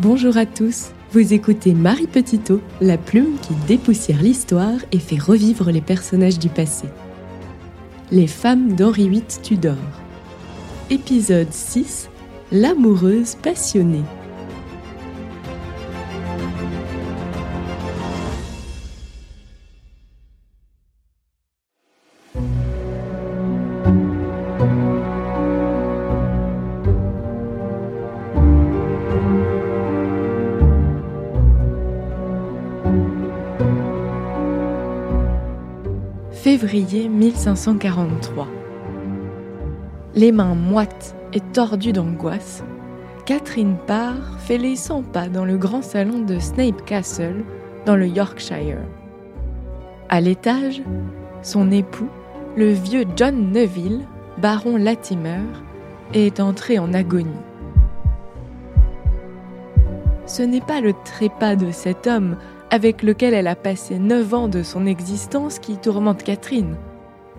Bonjour à tous, vous écoutez Marie Petitot, la plume qui dépoussière l'histoire et fait revivre les personnages du passé. Les femmes d'Henri VIII Tudor. Épisode 6 L'amoureuse passionnée. Février 1543. Les mains moites et tordues d'angoisse, Catherine Parr fait les 100 pas dans le grand salon de Snape Castle, dans le Yorkshire. À l'étage, son époux, le vieux John Neville, baron Latimer, est entré en agonie. Ce n'est pas le trépas de cet homme avec lequel elle a passé neuf ans de son existence qui tourmente Catherine.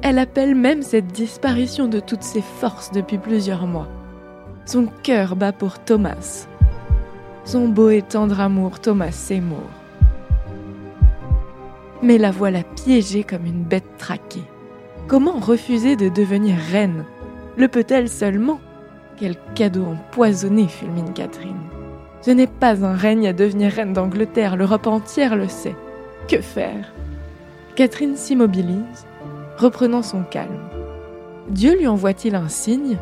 Elle appelle même cette disparition de toutes ses forces depuis plusieurs mois. Son cœur bat pour Thomas. Son beau et tendre amour, Thomas Seymour. Mais la voilà piégée comme une bête traquée. Comment refuser de devenir reine? Le peut-elle seulement? Quel cadeau empoisonné, fulmine Catherine. Ce n'est pas un règne à devenir reine d'Angleterre, l'Europe entière le sait. Que faire? Catherine s'immobilise, reprenant son calme. Dieu lui envoie-t-il un signe?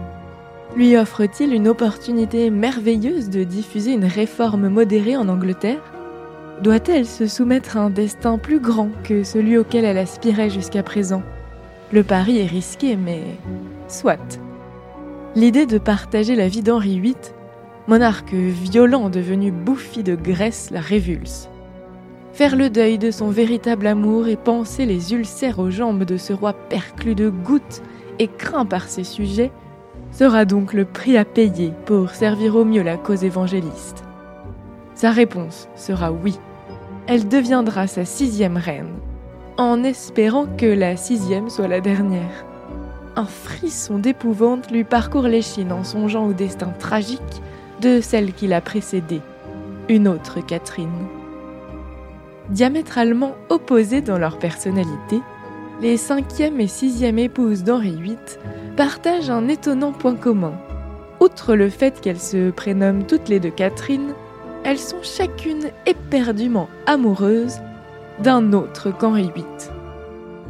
Lui offre-t-il une opportunité merveilleuse de diffuser une réforme modérée en Angleterre? Doit-elle se soumettre à un destin plus grand que celui auquel elle aspirait jusqu'à présent? Le pari est risqué, mais soit. L'idée de partager la vie d'Henri VIII monarque violent devenu bouffi de graisse la révulse. Faire le deuil de son véritable amour et penser les ulcères aux jambes de ce roi perclus de gouttes et craint par ses sujets sera donc le prix à payer pour servir au mieux la cause évangéliste. Sa réponse sera oui. Elle deviendra sa sixième reine, en espérant que la sixième soit la dernière. Un frisson d'épouvante lui parcourt l'échine en songeant au destin tragique de celle qui l'a précédée, une autre Catherine. Diamétralement opposées dans leur personnalité, les cinquième et sixième épouses d'Henri VIII partagent un étonnant point commun. Outre le fait qu'elles se prénomment toutes les deux Catherine, elles sont chacune éperdument amoureuses d'un autre qu'Henri VIII.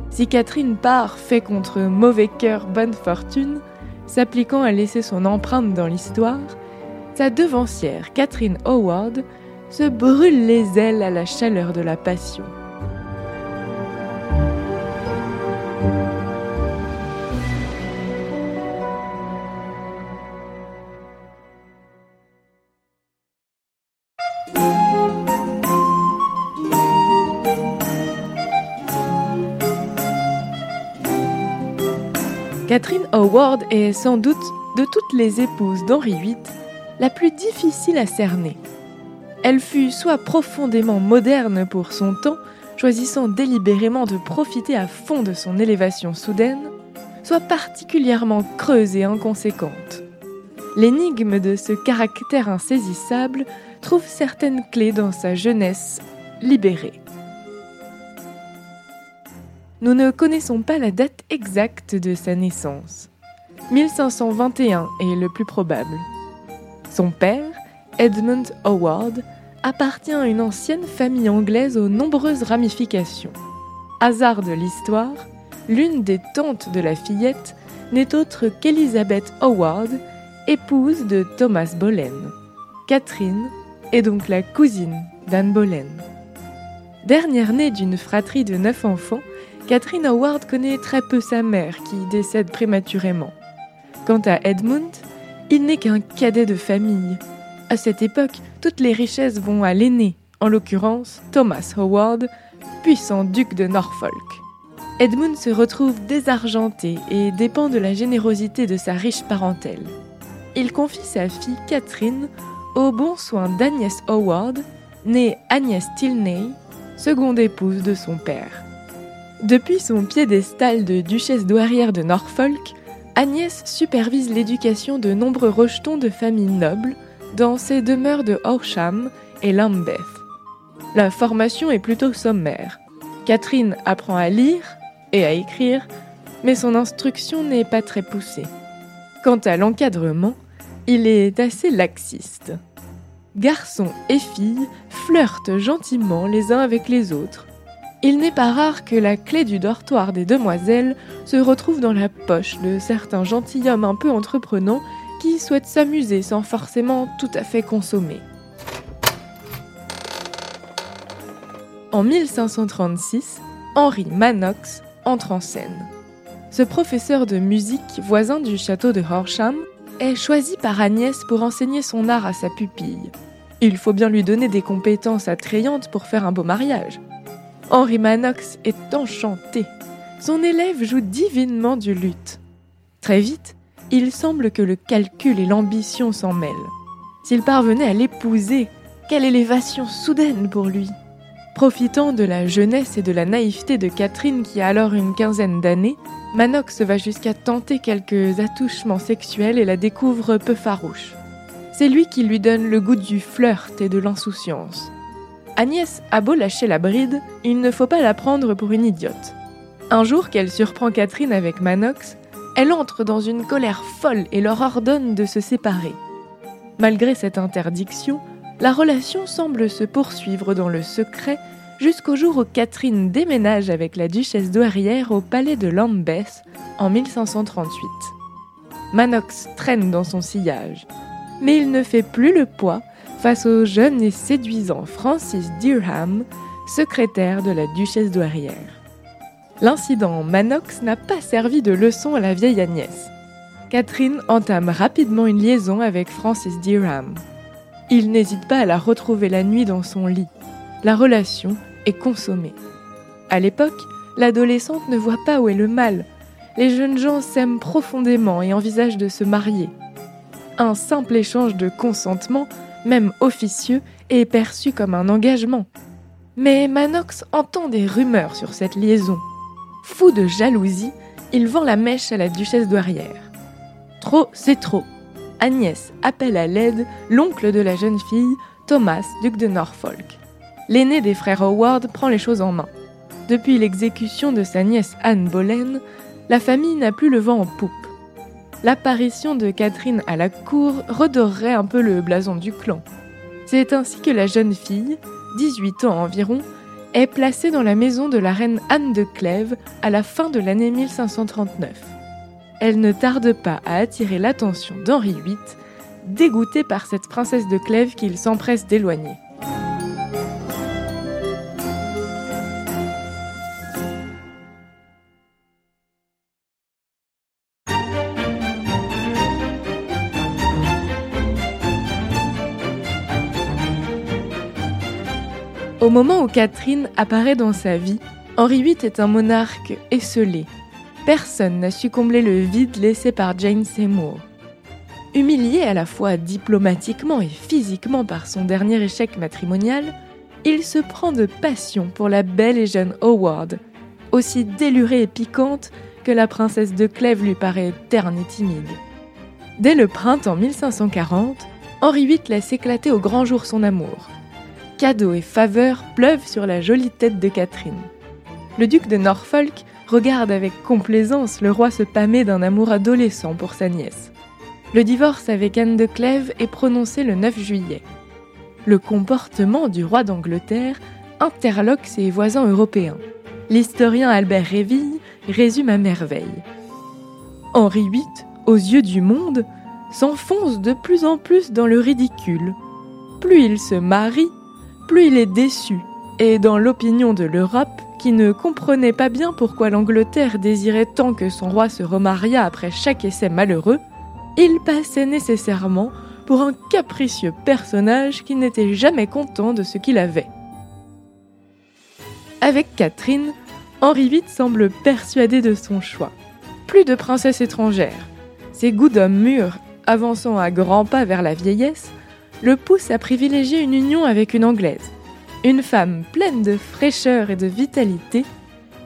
Si Catherine part fait contre mauvais cœur bonne fortune, s'appliquant à laisser son empreinte dans l'histoire, sa devancière, Catherine Howard, se brûle les ailes à la chaleur de la passion. Catherine Howard est sans doute de toutes les épouses d'Henri VIII la plus difficile à cerner. Elle fut soit profondément moderne pour son temps, choisissant délibérément de profiter à fond de son élévation soudaine, soit particulièrement creuse et inconséquente. L'énigme de ce caractère insaisissable trouve certaines clés dans sa jeunesse libérée. Nous ne connaissons pas la date exacte de sa naissance. 1521 est le plus probable. Son père, Edmund Howard, appartient à une ancienne famille anglaise aux nombreuses ramifications. Hasard de l'histoire, l'une des tantes de la fillette n'est autre qu'Elizabeth Howard, épouse de Thomas Boleyn. Catherine est donc la cousine d'Anne Boleyn. Dernière née d'une fratrie de neuf enfants, Catherine Howard connaît très peu sa mère qui décède prématurément. Quant à Edmund, il n'est qu'un cadet de famille. À cette époque, toutes les richesses vont à l'aîné, en l'occurrence Thomas Howard, puissant duc de Norfolk. Edmund se retrouve désargenté et dépend de la générosité de sa riche parentèle. Il confie sa fille Catherine au bon soin d'Agnès Howard, née Agnès Tilney, seconde épouse de son père. Depuis son piédestal de duchesse douairière de Norfolk, Agnès supervise l'éducation de nombreux rejetons de familles nobles, dans ses demeures de Horsham et Lambeth. La formation est plutôt sommaire. Catherine apprend à lire et à écrire, mais son instruction n'est pas très poussée. Quant à l'encadrement, il est assez laxiste. Garçons et filles flirtent gentiment les uns avec les autres. Il n'est pas rare que la clé du dortoir des demoiselles se retrouve dans la poche de certains gentilshommes un peu entreprenants qui souhaitent s'amuser sans forcément tout à fait consommer. En 1536, Henri Manox entre en scène. Ce professeur de musique voisin du château de Horsham est choisi par Agnès pour enseigner son art à sa pupille. Il faut bien lui donner des compétences attrayantes pour faire un beau mariage. Henri Manox est enchanté. Son élève joue divinement du luth. Très vite, il semble que le calcul et l'ambition s'en mêlent. S'il parvenait à l'épouser, quelle élévation soudaine pour lui Profitant de la jeunesse et de la naïveté de Catherine qui a alors une quinzaine d'années, Manox va jusqu'à tenter quelques attouchements sexuels et la découvre peu farouche. C'est lui qui lui donne le goût du flirt et de l'insouciance. Agnès a beau lâcher la bride, il ne faut pas la prendre pour une idiote. Un jour qu'elle surprend Catherine avec Manox, elle entre dans une colère folle et leur ordonne de se séparer. Malgré cette interdiction, la relation semble se poursuivre dans le secret jusqu'au jour où Catherine déménage avec la duchesse douairière au palais de Lambeth en 1538. Manox traîne dans son sillage, mais il ne fait plus le poids face au jeune et séduisant Francis Durham, secrétaire de la duchesse douairière. L'incident Manox n'a pas servi de leçon à la vieille Agnès. Catherine entame rapidement une liaison avec Francis Durham. Il n'hésite pas à la retrouver la nuit dans son lit. La relation est consommée. À l'époque, l'adolescente ne voit pas où est le mal. Les jeunes gens s'aiment profondément et envisagent de se marier. Un simple échange de consentement, même officieux, est perçu comme un engagement. Mais Manox entend des rumeurs sur cette liaison. Fou de jalousie, il vend la mèche à la duchesse douairière. Trop, c'est trop. Agnès appelle à l'aide l'oncle de la jeune fille, Thomas, duc de Norfolk. L'aîné des frères Howard prend les choses en main. Depuis l'exécution de sa nièce Anne Boleyn, la famille n'a plus le vent en poupe. L'apparition de Catherine à la cour redorerait un peu le blason du clan. C'est ainsi que la jeune fille, 18 ans environ, est placée dans la maison de la reine Anne de Clèves à la fin de l'année 1539. Elle ne tarde pas à attirer l'attention d'Henri VIII, dégoûté par cette princesse de Clèves qu'il s'empresse d'éloigner. Au moment où Catherine apparaît dans sa vie, Henri VIII est un monarque esselé. Personne n'a su combler le vide laissé par Jane Seymour. Humilié à la fois diplomatiquement et physiquement par son dernier échec matrimonial, il se prend de passion pour la belle et jeune Howard, aussi délurée et piquante que la princesse de Clèves lui paraît terne et timide. Dès le printemps 1540, Henri VIII laisse éclater au grand jour son amour cadeaux et faveurs pleuvent sur la jolie tête de Catherine. Le duc de Norfolk regarde avec complaisance le roi se pâmer d'un amour adolescent pour sa nièce. Le divorce avec Anne de Clèves est prononcé le 9 juillet. Le comportement du roi d'Angleterre interloque ses voisins européens. L'historien Albert Réville résume à merveille. Henri VIII, aux yeux du monde, s'enfonce de plus en plus dans le ridicule. Plus il se marie, plus il est déçu. Et dans l'opinion de l'Europe, qui ne comprenait pas bien pourquoi l'Angleterre désirait tant que son roi se remariât après chaque essai malheureux, il passait nécessairement pour un capricieux personnage qui n'était jamais content de ce qu'il avait. Avec Catherine, Henri VIII semble persuadé de son choix. Plus de princesse étrangère. Ses goûts d'homme mûr, avançant à grands pas vers la vieillesse, le pousse à privilégier une union avec une Anglaise. Une femme pleine de fraîcheur et de vitalité,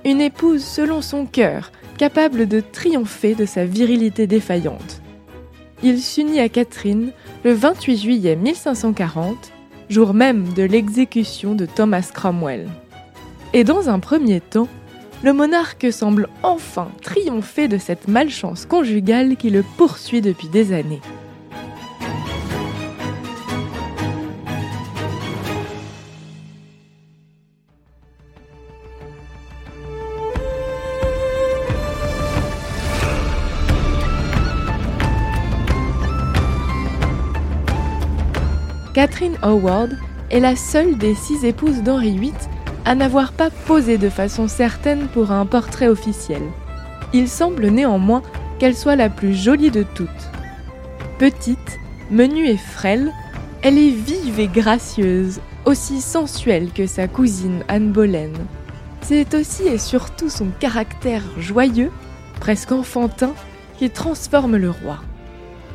une épouse selon son cœur, capable de triompher de sa virilité défaillante. Il s'unit à Catherine le 28 juillet 1540, jour même de l'exécution de Thomas Cromwell. Et dans un premier temps, le monarque semble enfin triompher de cette malchance conjugale qui le poursuit depuis des années. Catherine Howard est la seule des six épouses d'Henri VIII à n'avoir pas posé de façon certaine pour un portrait officiel. Il semble néanmoins qu'elle soit la plus jolie de toutes. Petite, menue et frêle, elle est vive et gracieuse, aussi sensuelle que sa cousine Anne Boleyn. C'est aussi et surtout son caractère joyeux, presque enfantin, qui transforme le roi.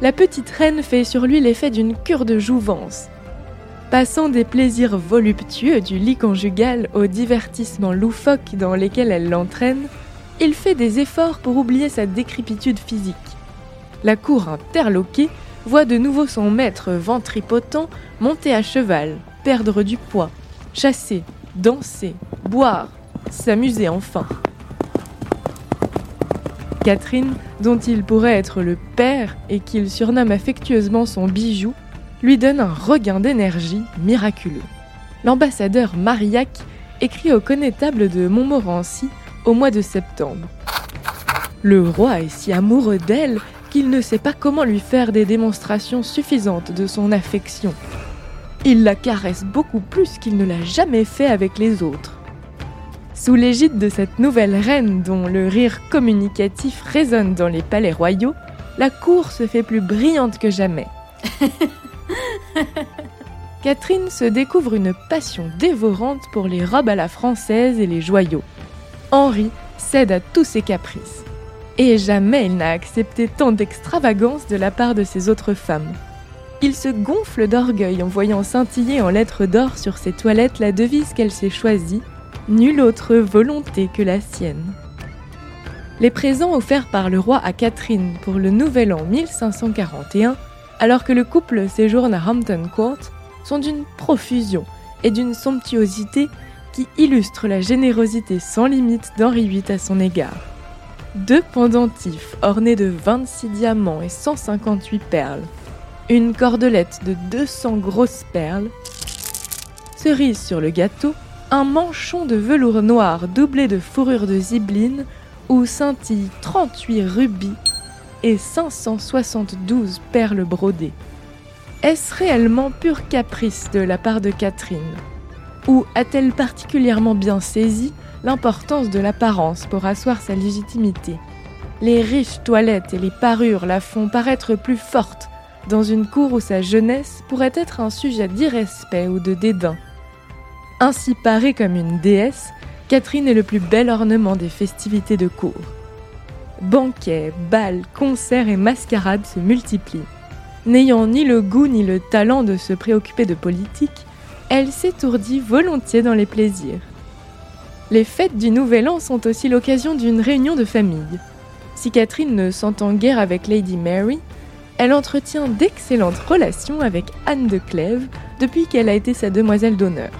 La petite reine fait sur lui l'effet d'une cure de jouvence, Passant des plaisirs voluptueux du lit conjugal aux divertissements loufoques dans lesquels elle l'entraîne, il fait des efforts pour oublier sa décrépitude physique. La cour interloquée voit de nouveau son maître ventripotent monter à cheval, perdre du poids, chasser, danser, boire, s'amuser enfin. Catherine, dont il pourrait être le père et qu'il surnomme affectueusement son bijou, lui donne un regain d'énergie miraculeux. L'ambassadeur Marillac écrit au connétable de Montmorency au mois de septembre. Le roi est si amoureux d'elle qu'il ne sait pas comment lui faire des démonstrations suffisantes de son affection. Il la caresse beaucoup plus qu'il ne l'a jamais fait avec les autres. Sous l'égide de cette nouvelle reine dont le rire communicatif résonne dans les palais royaux, la cour se fait plus brillante que jamais. Catherine se découvre une passion dévorante pour les robes à la française et les joyaux. Henri cède à tous ses caprices. Et jamais il n'a accepté tant d'extravagance de la part de ses autres femmes. Il se gonfle d'orgueil en voyant scintiller en lettres d'or sur ses toilettes la devise qu'elle s'est choisie Nulle autre volonté que la sienne. Les présents offerts par le roi à Catherine pour le nouvel an 1541 alors que le couple séjourne à Hampton Court, sont d'une profusion et d'une somptuosité qui illustrent la générosité sans limite d'Henri VIII à son égard. Deux pendentifs ornés de 26 diamants et 158 perles, une cordelette de 200 grosses perles, cerise sur le gâteau, un manchon de velours noir doublé de fourrure de zibeline où scintillent 38 rubis et 572 perles brodées. Est-ce réellement pur caprice de la part de Catherine? Ou a-t-elle particulièrement bien saisi l'importance de l'apparence pour asseoir sa légitimité? Les riches toilettes et les parures la font paraître plus forte dans une cour où sa jeunesse pourrait être un sujet d'irrespect ou de dédain. Ainsi parée comme une déesse, Catherine est le plus bel ornement des festivités de cour. Banquets, bals, concerts et mascarades se multiplient. N'ayant ni le goût ni le talent de se préoccuper de politique, elle s'étourdit volontiers dans les plaisirs. Les fêtes du Nouvel An sont aussi l'occasion d'une réunion de famille. Si Catherine ne s'entend guère avec Lady Mary, elle entretient d'excellentes relations avec Anne de Clèves depuis qu'elle a été sa demoiselle d'honneur.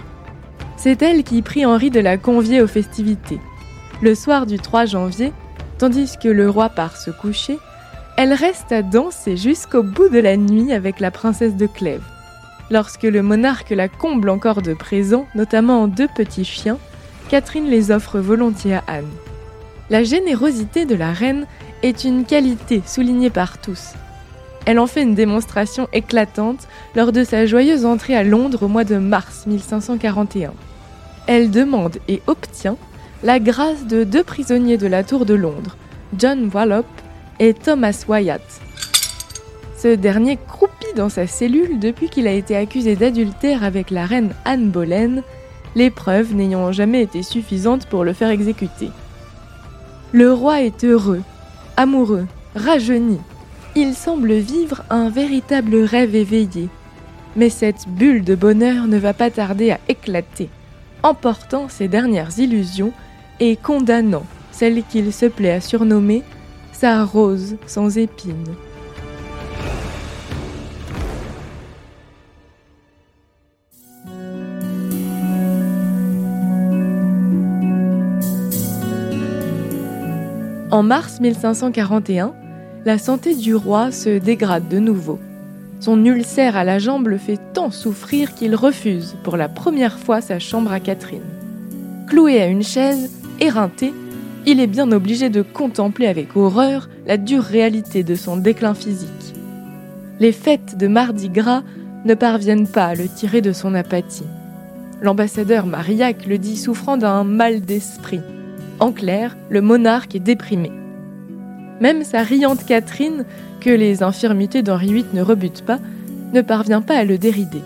C'est elle qui prie Henri de la convier aux festivités. Le soir du 3 janvier, Tandis que le roi part se coucher, elle reste à danser jusqu'au bout de la nuit avec la princesse de Clèves. Lorsque le monarque la comble encore de présents, notamment en deux petits chiens, Catherine les offre volontiers à Anne. La générosité de la reine est une qualité soulignée par tous. Elle en fait une démonstration éclatante lors de sa joyeuse entrée à Londres au mois de mars 1541. Elle demande et obtient la grâce de deux prisonniers de la Tour de Londres, John Wallop et Thomas Wyatt. Ce dernier croupit dans sa cellule depuis qu'il a été accusé d'adultère avec la reine Anne Boleyn, les preuves n'ayant jamais été suffisantes pour le faire exécuter. Le roi est heureux, amoureux, rajeuni. Il semble vivre un véritable rêve éveillé. Mais cette bulle de bonheur ne va pas tarder à éclater, emportant ses dernières illusions et condamnant celle qu'il se plaît à surnommer sa rose sans épines. En mars 1541, la santé du roi se dégrade de nouveau. Son ulcère à la jambe le fait tant souffrir qu'il refuse pour la première fois sa chambre à Catherine. Cloué à une chaise, éreinté, il est bien obligé de contempler avec horreur la dure réalité de son déclin physique. Les fêtes de Mardi Gras ne parviennent pas à le tirer de son apathie. L'ambassadeur Marillac le dit souffrant d'un mal d'esprit. En clair, le monarque est déprimé. Même sa riante Catherine, que les infirmités d'Henri VIII ne rebutent pas, ne parvient pas à le dérider.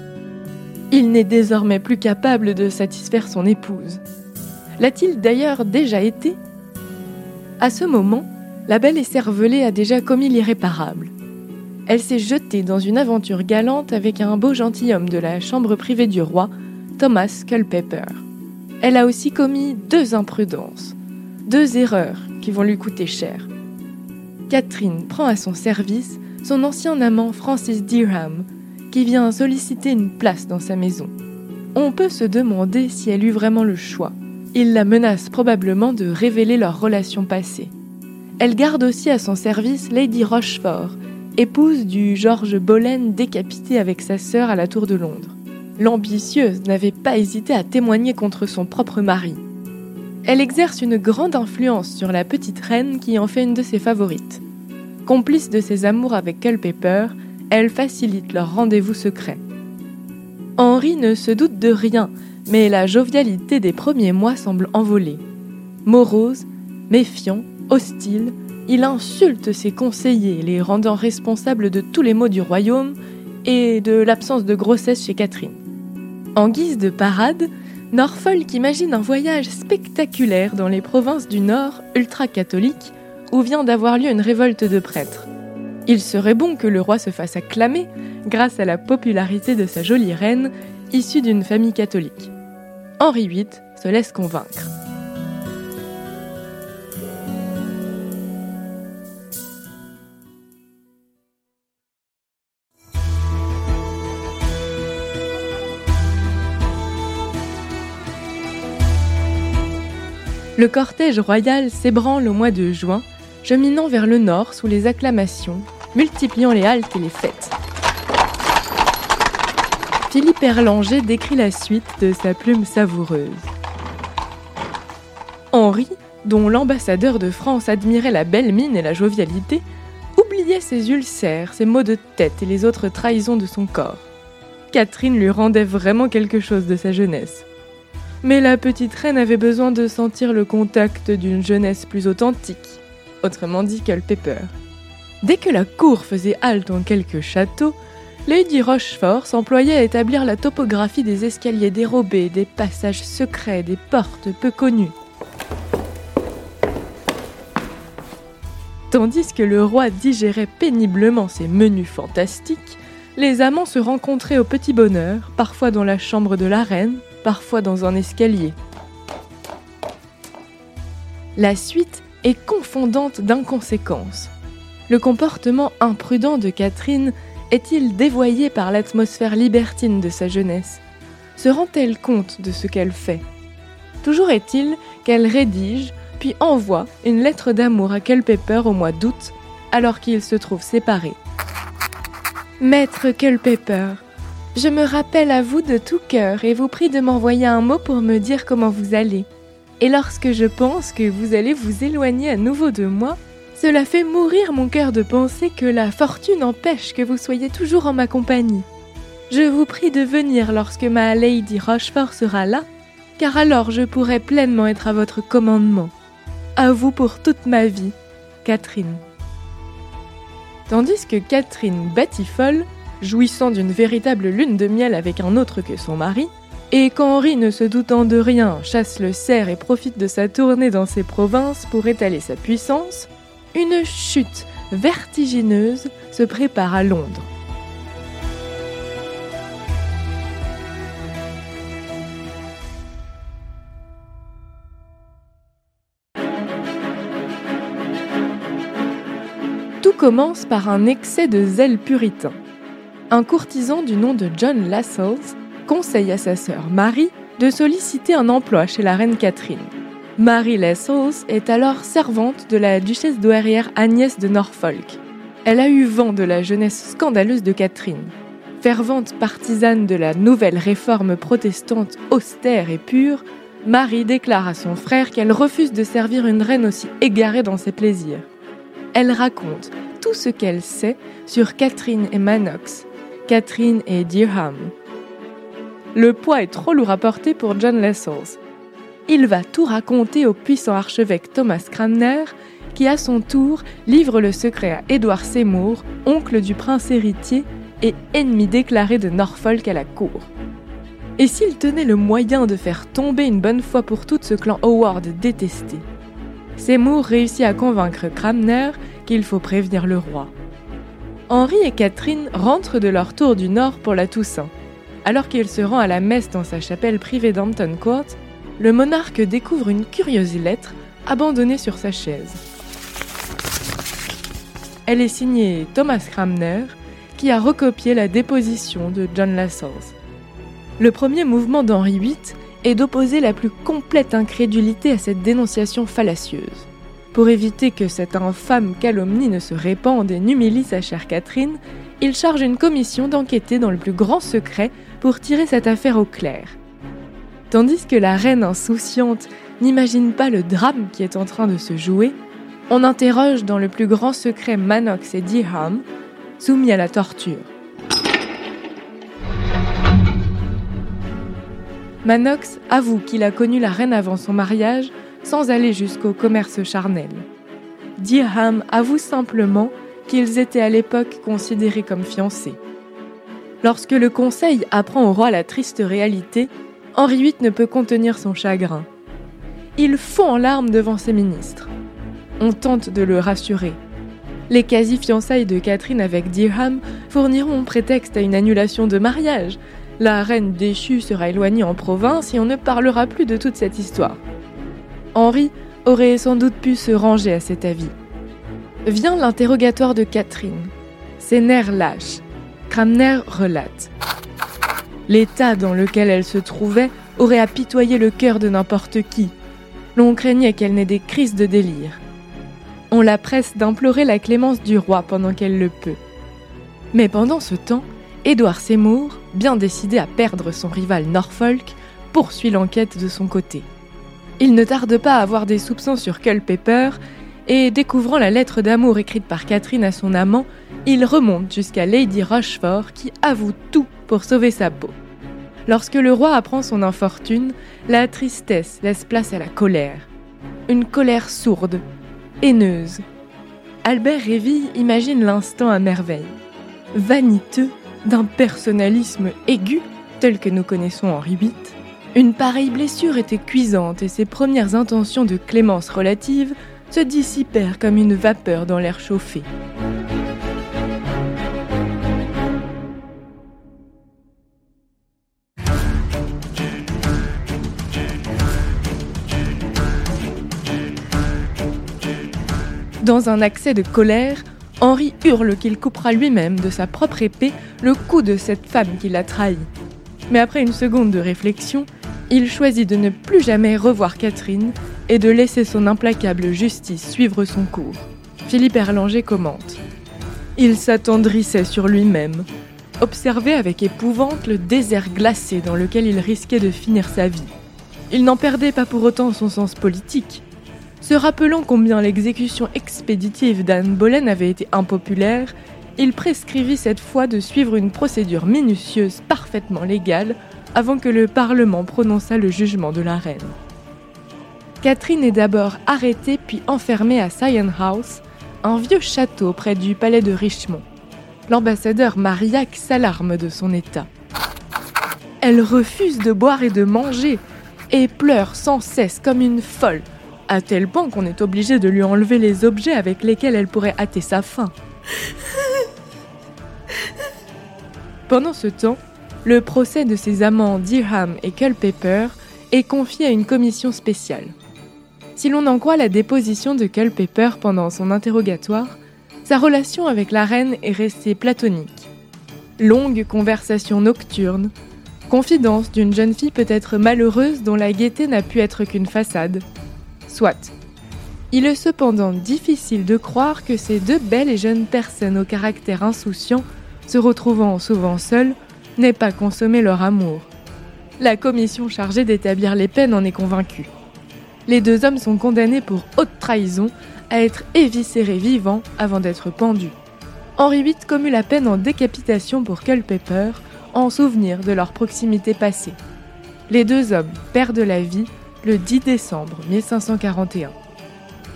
Il n'est désormais plus capable de satisfaire son épouse. L'a-t-il d'ailleurs déjà été? À ce moment, la belle écervelée a déjà commis l'irréparable. Elle s'est jetée dans une aventure galante avec un beau gentilhomme de la chambre privée du roi, Thomas Culpeper. Elle a aussi commis deux imprudences, deux erreurs qui vont lui coûter cher. Catherine prend à son service son ancien amant Francis Deerham, qui vient solliciter une place dans sa maison. On peut se demander si elle eut vraiment le choix. Il la menace probablement de révéler leur relation passée. Elle garde aussi à son service Lady Rochefort, épouse du George Boleyn décapité avec sa sœur à la Tour de Londres. L'ambitieuse n'avait pas hésité à témoigner contre son propre mari. Elle exerce une grande influence sur la petite reine qui en fait une de ses favorites. Complice de ses amours avec Culpeper, elle facilite leur rendez-vous secret. Henri ne se doute de rien, mais la jovialité des premiers mois semble envolée. Morose, méfiant, hostile, il insulte ses conseillers, les rendant responsables de tous les maux du royaume et de l'absence de grossesse chez Catherine. En guise de parade, Norfolk imagine un voyage spectaculaire dans les provinces du Nord ultra-catholiques où vient d'avoir lieu une révolte de prêtres. Il serait bon que le roi se fasse acclamer grâce à la popularité de sa jolie reine issue d'une famille catholique. Henri VIII se laisse convaincre. Le cortège royal s'ébranle au mois de juin, cheminant vers le nord sous les acclamations, multipliant les haltes et les fêtes. Philippe Erlanger décrit la suite de sa plume savoureuse. Henri, dont l'ambassadeur de France admirait la belle mine et la jovialité, oubliait ses ulcères, ses maux de tête et les autres trahisons de son corps. Catherine lui rendait vraiment quelque chose de sa jeunesse. Mais la petite reine avait besoin de sentir le contact d'une jeunesse plus authentique, autrement dit Culpeper. Dès que la cour faisait halte en quelques châteaux, Lady Rochefort s'employait à établir la topographie des escaliers dérobés, des passages secrets, des portes peu connues. Tandis que le roi digérait péniblement ses menus fantastiques, les amants se rencontraient au petit bonheur, parfois dans la chambre de la reine, parfois dans un escalier. La suite est confondante d'inconséquences. Le comportement imprudent de Catherine est-il dévoyé par l'atmosphère libertine de sa jeunesse Se rend-elle compte de ce qu'elle fait Toujours est-il qu'elle rédige puis envoie une lettre d'amour à Culpeper au mois d'août, alors qu'ils se trouvent séparés. Maître Culpeper, je me rappelle à vous de tout cœur et vous prie de m'envoyer un mot pour me dire comment vous allez. Et lorsque je pense que vous allez vous éloigner à nouveau de moi, cela fait mourir mon cœur de penser que la fortune empêche que vous soyez toujours en ma compagnie. Je vous prie de venir lorsque ma Lady Rochefort sera là, car alors je pourrai pleinement être à votre commandement. À vous pour toute ma vie, Catherine. Tandis que Catherine batifolle, jouissant d'une véritable lune de miel avec un autre que son mari, et qu'Henri, ne se doutant de rien, chasse le cerf et profite de sa tournée dans ses provinces pour étaler sa puissance, une chute vertigineuse se prépare à Londres. Tout commence par un excès de zèle puritain un courtisan du nom de John Lascelles conseille à sa sœur Marie de solliciter un emploi chez la reine Catherine. Marie Lascelles est alors servante de la duchesse douairière Agnès de Norfolk. Elle a eu vent de la jeunesse scandaleuse de Catherine. Fervente partisane de la nouvelle réforme protestante austère et pure, Marie déclare à son frère qu'elle refuse de servir une reine aussi égarée dans ses plaisirs. Elle raconte tout ce qu'elle sait sur Catherine et Manox, Catherine et Deerham. Le poids est trop lourd à porter pour John Lascelles. Il va tout raconter au puissant archevêque Thomas Cranmer, qui à son tour livre le secret à Édouard Seymour, oncle du prince héritier et ennemi déclaré de Norfolk à la cour. Et s'il tenait le moyen de faire tomber une bonne fois pour toutes ce clan Howard détesté Seymour réussit à convaincre Cranmer qu'il faut prévenir le roi. Henri et Catherine rentrent de leur tour du Nord pour la Toussaint. Alors qu'il se rend à la messe dans sa chapelle privée d'Hampton Court, le monarque découvre une curieuse lettre abandonnée sur sa chaise. Elle est signée Thomas Cranmer, qui a recopié la déposition de John Lascelles. Le premier mouvement d'Henri VIII est d'opposer la plus complète incrédulité à cette dénonciation fallacieuse. Pour éviter que cette infâme calomnie ne se répande et n'humilie sa chère Catherine, il charge une commission d'enquêter dans le plus grand secret pour tirer cette affaire au clair. Tandis que la reine insouciante n'imagine pas le drame qui est en train de se jouer, on interroge dans le plus grand secret Manox et Diham, soumis à la torture. Manox avoue qu'il a connu la reine avant son mariage sans aller jusqu'au commerce charnel. Dirham avoue simplement qu'ils étaient à l'époque considérés comme fiancés. Lorsque le conseil apprend au roi la triste réalité, Henri VIII ne peut contenir son chagrin. Il fond en larmes devant ses ministres. On tente de le rassurer. Les quasi-fiançailles de Catherine avec Dirham fourniront prétexte à une annulation de mariage, la reine déchue sera éloignée en province et on ne parlera plus de toute cette histoire. Henri aurait sans doute pu se ranger à cet avis. Vient l'interrogatoire de Catherine. Ses nerfs lâchent. Cramner relate. L'état dans lequel elle se trouvait aurait apitoyé le cœur de n'importe qui. L'on craignait qu'elle n'ait des crises de délire. On la presse d'implorer la clémence du roi pendant qu'elle le peut. Mais pendant ce temps, Édouard Seymour, bien décidé à perdre son rival Norfolk, poursuit l'enquête de son côté. Il ne tarde pas à avoir des soupçons sur Culpeper et, découvrant la lettre d'amour écrite par Catherine à son amant, il remonte jusqu'à Lady Rochefort qui avoue tout pour sauver sa peau. Lorsque le roi apprend son infortune, la tristesse laisse place à la colère. Une colère sourde, haineuse. Albert Réville imagine l'instant à merveille. Vaniteux, d'un personnalisme aigu tel que nous connaissons Henri VIII, une pareille blessure était cuisante et ses premières intentions de clémence relative se dissipèrent comme une vapeur dans l'air chauffé. Un accès de colère, Henri hurle qu'il coupera lui-même de sa propre épée le cou de cette femme qui l'a trahi. Mais après une seconde de réflexion, il choisit de ne plus jamais revoir Catherine et de laisser son implacable justice suivre son cours. Philippe Erlanger commente. Il s'attendrissait sur lui-même, observait avec épouvante le désert glacé dans lequel il risquait de finir sa vie. Il n'en perdait pas pour autant son sens politique. Se rappelant combien l'exécution expéditive d'Anne Boleyn avait été impopulaire, il prescrivit cette fois de suivre une procédure minutieuse parfaitement légale avant que le Parlement prononçât le jugement de la reine. Catherine est d'abord arrêtée puis enfermée à Sion House, un vieux château près du palais de Richmond. L'ambassadeur Marillac s'alarme de son état. Elle refuse de boire et de manger et pleure sans cesse comme une folle, à tel point qu'on est obligé de lui enlever les objets avec lesquels elle pourrait hâter sa faim. Pendant ce temps, le procès de ses amants Dirham et Culpeper est confié à une commission spéciale. Si l'on en croit la déposition de Culpeper pendant son interrogatoire, sa relation avec la reine est restée platonique. Longue conversation nocturne, confidence d'une jeune fille peut-être malheureuse dont la gaieté n'a pu être qu'une façade, Soit. Il est cependant difficile de croire que ces deux belles et jeunes personnes au caractère insouciant, se retrouvant souvent seules, n'aient pas consommé leur amour. La commission chargée d'établir les peines en est convaincue. Les deux hommes sont condamnés pour haute trahison à être éviscérés vivants avant d'être pendus. Henri VIII commut la peine en décapitation pour Culpeper en souvenir de leur proximité passée. Les deux hommes perdent la vie le 10 décembre 1541.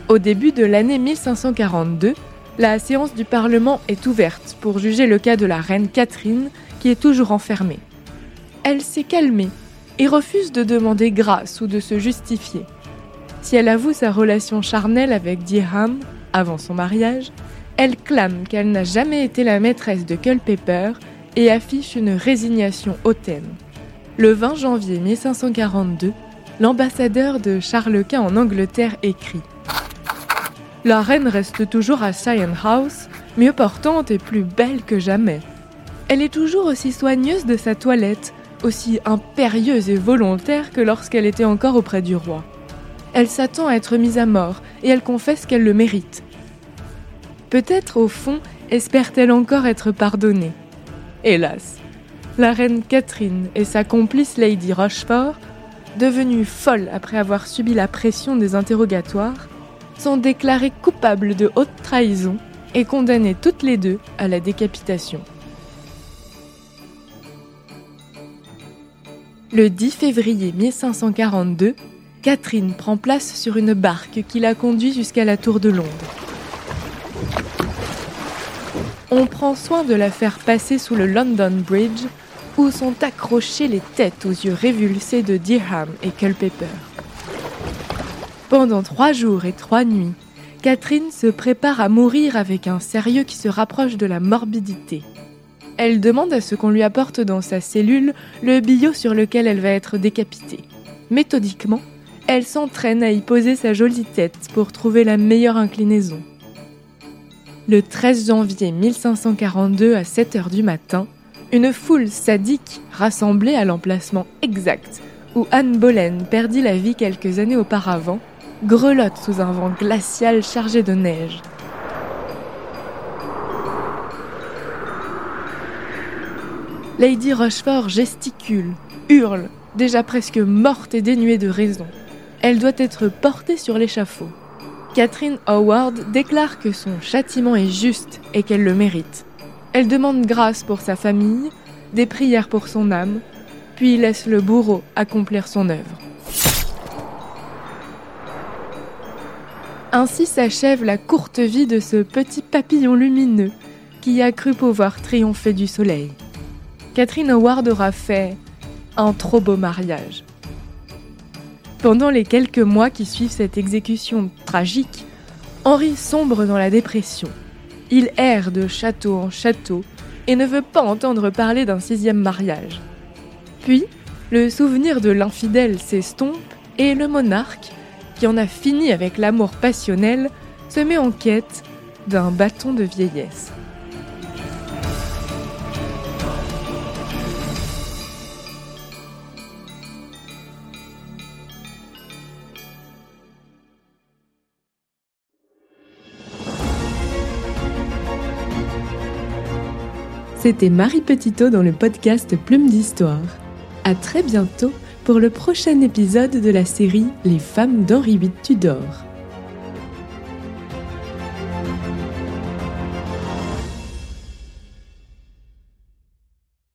Au début de l'année 1542, la séance du Parlement est ouverte pour juger le cas de la reine Catherine qui est toujours enfermée. Elle s'est calmée et refuse de demander grâce ou de se justifier. Si elle avoue sa relation charnelle avec Dirham avant son mariage, elle clame qu'elle n'a jamais été la maîtresse de Culpeper et affiche une résignation hautaine. Le 20 janvier 1542, l'ambassadeur de Charles Quint en Angleterre écrit La reine reste toujours à Sion House, mieux portante et plus belle que jamais. Elle est toujours aussi soigneuse de sa toilette, aussi impérieuse et volontaire que lorsqu'elle était encore auprès du roi. Elle s'attend à être mise à mort et elle confesse qu'elle le mérite. Peut-être, au fond, espère-t-elle encore être pardonnée. Hélas, la reine Catherine et sa complice Lady Rochefort, devenues folles après avoir subi la pression des interrogatoires, sont déclarées coupables de haute trahison et condamnées toutes les deux à la décapitation. Le 10 février 1542, Catherine prend place sur une barque qui la conduit jusqu'à la tour de Londres. On prend soin de la faire passer sous le London Bridge, où sont accrochées les têtes aux yeux révulsés de Dirham et Culpeper. Pendant trois jours et trois nuits, Catherine se prépare à mourir avec un sérieux qui se rapproche de la morbidité. Elle demande à ce qu'on lui apporte dans sa cellule le billot sur lequel elle va être décapitée. Méthodiquement, elle s'entraîne à y poser sa jolie tête pour trouver la meilleure inclinaison. Le 13 janvier 1542 à 7 h du matin, une foule sadique rassemblée à l'emplacement exact où Anne Boleyn perdit la vie quelques années auparavant, grelotte sous un vent glacial chargé de neige. Lady Rochefort gesticule, hurle, déjà presque morte et dénuée de raison. Elle doit être portée sur l'échafaud. Catherine Howard déclare que son châtiment est juste et qu'elle le mérite. Elle demande grâce pour sa famille, des prières pour son âme, puis laisse le bourreau accomplir son œuvre. Ainsi s'achève la courte vie de ce petit papillon lumineux qui a cru pouvoir triompher du soleil. Catherine Howard aura fait un trop beau mariage. Pendant les quelques mois qui suivent cette exécution tragique, Henri sombre dans la dépression. Il erre de château en château et ne veut pas entendre parler d'un sixième mariage. Puis, le souvenir de l'infidèle s'estompe et le monarque, qui en a fini avec l'amour passionnel, se met en quête d'un bâton de vieillesse. C'était Marie Petitot dans le podcast Plume d'Histoire. À très bientôt pour le prochain épisode de la série Les femmes d'Henri VIII Tudor.